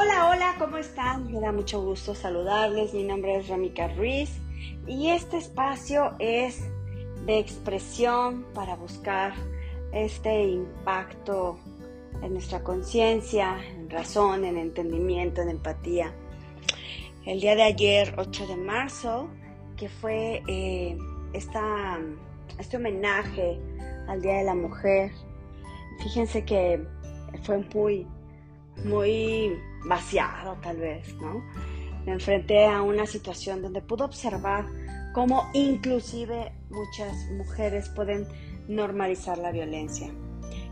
Hola, hola, ¿cómo están? Me da mucho gusto saludarles. Mi nombre es Ramika Ruiz y este espacio es de expresión para buscar este impacto en nuestra conciencia, en razón, en entendimiento, en empatía. El día de ayer, 8 de marzo, que fue eh, esta, este homenaje al Día de la Mujer, fíjense que fue muy, muy vaciado tal vez, ¿no? Me enfrenté a una situación donde pude observar cómo inclusive muchas mujeres pueden normalizar la violencia.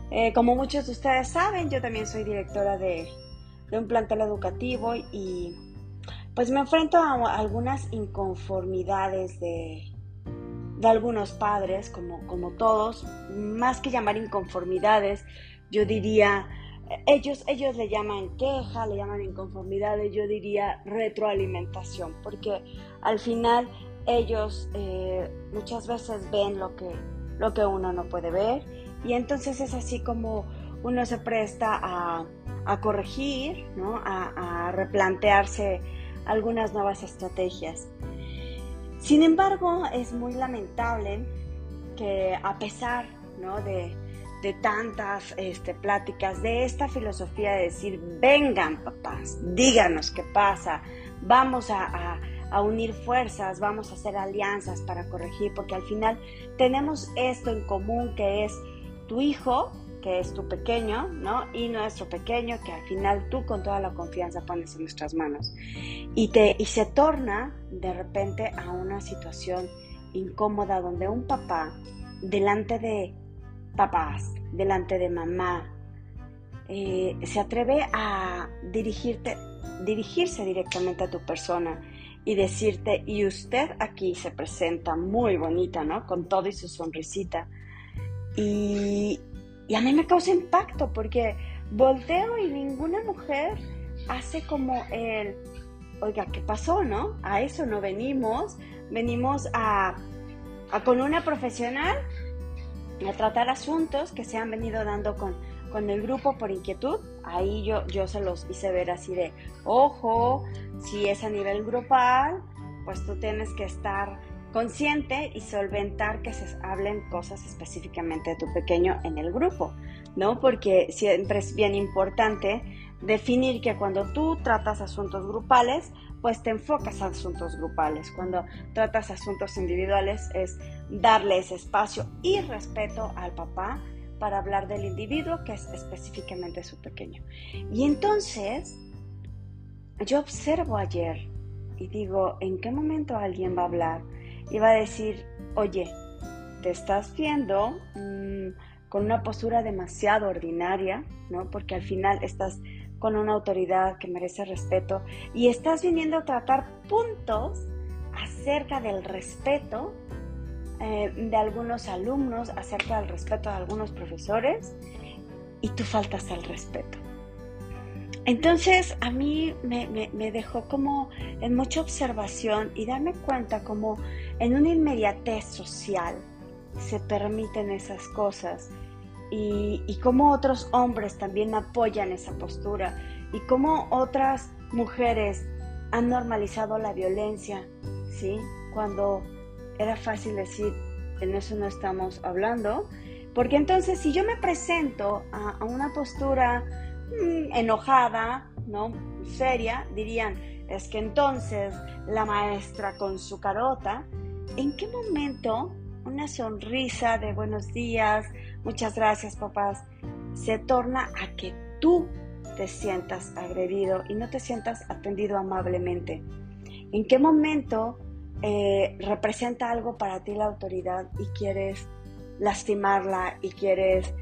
Eh, como muchos de ustedes saben, yo también soy directora de, un plantel educativo y pues me enfrento a algunas inconformidades de, de algunos padres, como, como todos, más que llamar inconformidades, yo diría ellos, ellos le llaman queja, le llaman inconformidades, yo diría retroalimentación, porque al final ellos eh, muchas veces ven lo que, lo que uno no puede ver y entonces es así como uno se presta a, corregir, a, replantearse algunas nuevas estrategias. Sin embargo, es muy lamentable que a pesar de, de tantas este, pláticas, de esta filosofía de decir, vengan papás, díganos qué pasa, vamos a, unir fuerzas, vamos a hacer alianzas para corregir, porque al final tenemos esto en común que es tu hijo, que es tu pequeño, ¿no? Y nuestro pequeño, que al final tú con toda la confianza pones en nuestras manos. Y, te, y se torna de repente a una situación incómoda donde un papá, delante de papás, delante de mamá, eh, se atreve a dirigirse directamente a tu persona y decirte, y usted aquí se presenta muy bonita, ¿no? Con todo y su sonrisita. Y, y a mí me causa impacto porque volteo y ninguna mujer hace como el, oiga, ¿qué pasó, no? A eso no venimos, venimos a con una profesional a tratar asuntos que se han venido dando con, con el grupo por inquietud. Ahí yo, yo se los hice ver así de, ojo, si es a nivel grupal, pues tú tienes que estar consciente y solventar que se hablen cosas específicamente de tu pequeño en el grupo, ¿no? Porque siempre es bien importante definir que cuando tú tratas asuntos grupales, pues te enfocas a asuntos grupales. Cuando tratas asuntos individuales es darles espacio y respeto al papá para hablar del individuo que es específicamente su pequeño. Y entonces, yo observo ayer y digo, ¿en qué momento alguien va a hablar? Y va a decir, oye, te estás viendo mm, con una postura demasiado ordinaria, ¿no? Porque al final estás con una autoridad que merece respeto y estás viniendo a tratar puntos acerca del respeto eh, de algunos alumnos, acerca del respeto de algunos profesores y tú faltas al respeto. Entonces a mí me, me, dejó como en mucha observación y darme cuenta como en una inmediatez social se permiten esas cosas y, y cómo otros hombres también apoyan esa postura y cómo otras mujeres han normalizado la violencia, ¿sí? Cuando era fácil decir, en eso no estamos hablando, porque entonces si yo me presento a, una postura mm, enojada, ¿no? Seria, dirían, es que entonces la maestra con su carota, ¿en qué momento una sonrisa de buenos días, muchas gracias papás, se torna a que tú te sientas agredido y no te sientas atendido amablemente? ¿En qué momento eh, representa algo para ti la autoridad y quieres lastimarla y quieres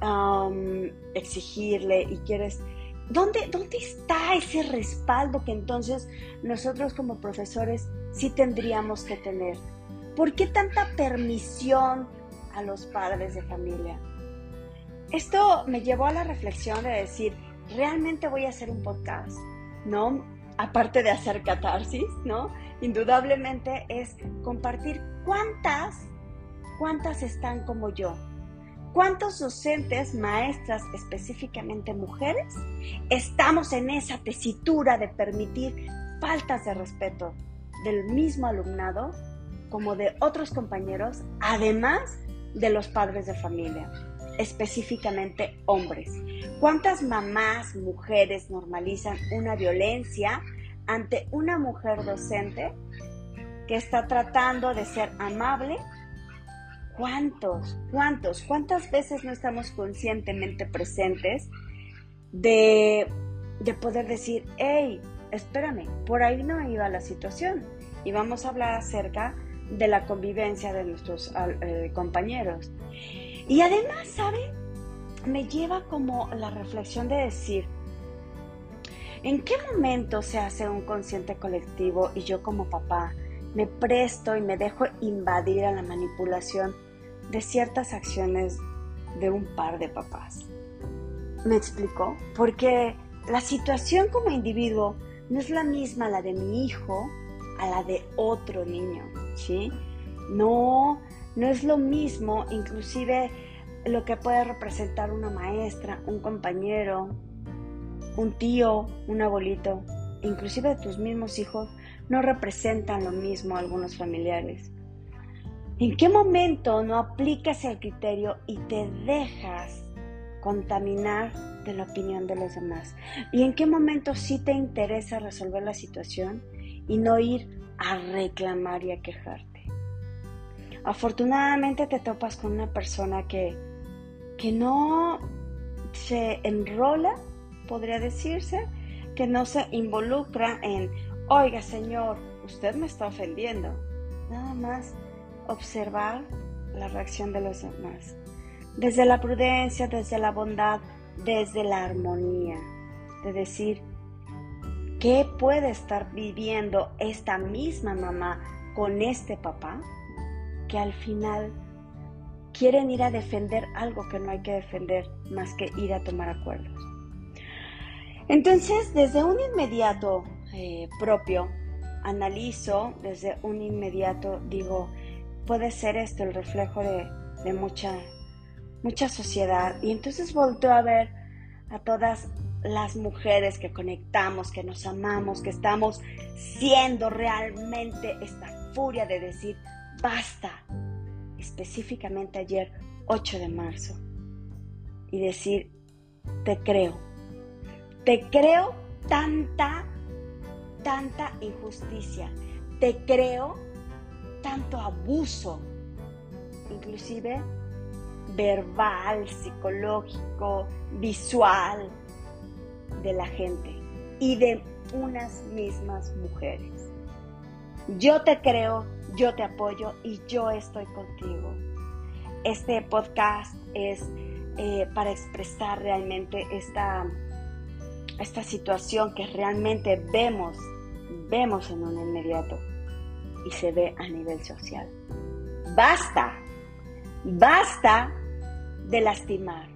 um, exigirle y quieres... ¿Dónde, ¿Dónde está ese respaldo que entonces nosotros como profesores sí tendríamos que tener? ¿Por qué tanta permisión a los padres de familia? Esto me llevó a la reflexión de decir, ¿realmente voy a hacer un podcast? ¿No? Aparte de hacer catarsis, ¿no? Indudablemente es compartir cuántas, cuántas están como yo. ¿Cuántos docentes, maestras, específicamente mujeres, estamos en esa tesitura de permitir faltas de respeto del mismo alumnado como de otros compañeros, además de los padres de familia, específicamente hombres? ¿Cuántas mamás, mujeres normalizan una violencia ante una mujer docente que está tratando de ser amable ¿Cuántos? ¿Cuántos? ¿Cuántas veces no estamos conscientemente presentes de, poder decir, hey, espérame, por ahí no iba la situación? Y vamos a hablar acerca de la convivencia de nuestros eh, compañeros. Y además, ¿saben? Me lleva como la reflexión de decir, ¿en qué momento se hace un consciente colectivo y yo como papá me presto y me dejo invadir a la manipulación de ciertas acciones de un par de papás. ¿Me explico? Porque la situación como individuo no es la misma la de mi hijo a la de otro niño, ¿sí? No, no es lo mismo, inclusive lo que puede representar una maestra, un compañero, un tío, un abuelito, inclusive tus mismos hijos, no representan lo mismo a algunos familiares. ¿En qué momento no aplicas el criterio y te dejas contaminar de la opinión de los demás? ¿Y en qué momento sí te interesa resolver la situación y no ir a reclamar y a quejarte? Afortunadamente te topas con una persona que, que no se enrola, podría decirse, que no se involucra en Oiga, Señor, usted me está ofendiendo. Nada más observar la reacción de los demás. Desde la prudencia, desde la bondad, desde la armonía. De decir, ¿qué puede estar viviendo esta misma mamá con este papá? Que al final quieren ir a defender algo que no hay que defender más que ir a tomar acuerdos. Entonces, desde un inmediato eh, propio, analizo desde un inmediato, digo, puede ser esto el reflejo de, mucha, mucha sociedad. Y entonces volteo a ver a todas las mujeres que conectamos, que nos amamos, que estamos siendo realmente esta furia de decir, basta, específicamente ayer 8 de marzo, y decir, te creo, te creo tanta tanta injusticia, te creo tanto abuso, inclusive verbal, psicológico, visual de la gente y de unas mismas mujeres. Yo te creo, yo te apoyo y yo estoy contigo. Este podcast es eh, para expresar realmente esta, esta situación que realmente vemos vemos en un inmediato y se ve a nivel social. Basta, basta de lastimar,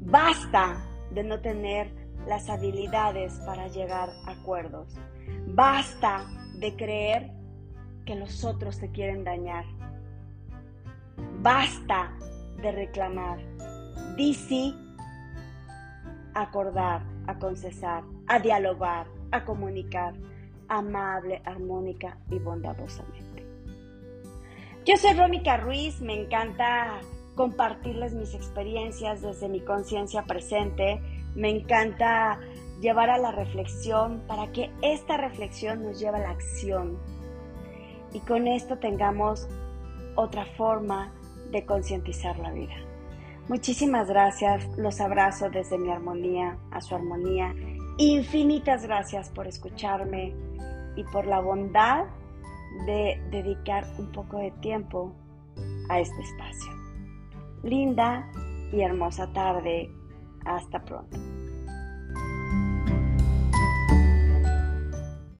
basta de no tener las habilidades para llegar a acuerdos, basta de creer que los otros te quieren dañar, basta de reclamar, di a acordar, a concesar, a dialogar, a comunicar, amable, armónica y bondadosamente. Yo soy Rómica Ruiz, me encanta compartirles mis experiencias desde mi conciencia presente, me encanta llevar a la reflexión para que esta reflexión nos lleve a la acción y con esto tengamos otra forma de concientizar la vida. Muchísimas gracias, los abrazo desde mi armonía a su armonía. Infinitas gracias por escucharme, y por la bondad de dedicar un poco de tiempo a este espacio. Linda y hermosa tarde. Hasta pronto.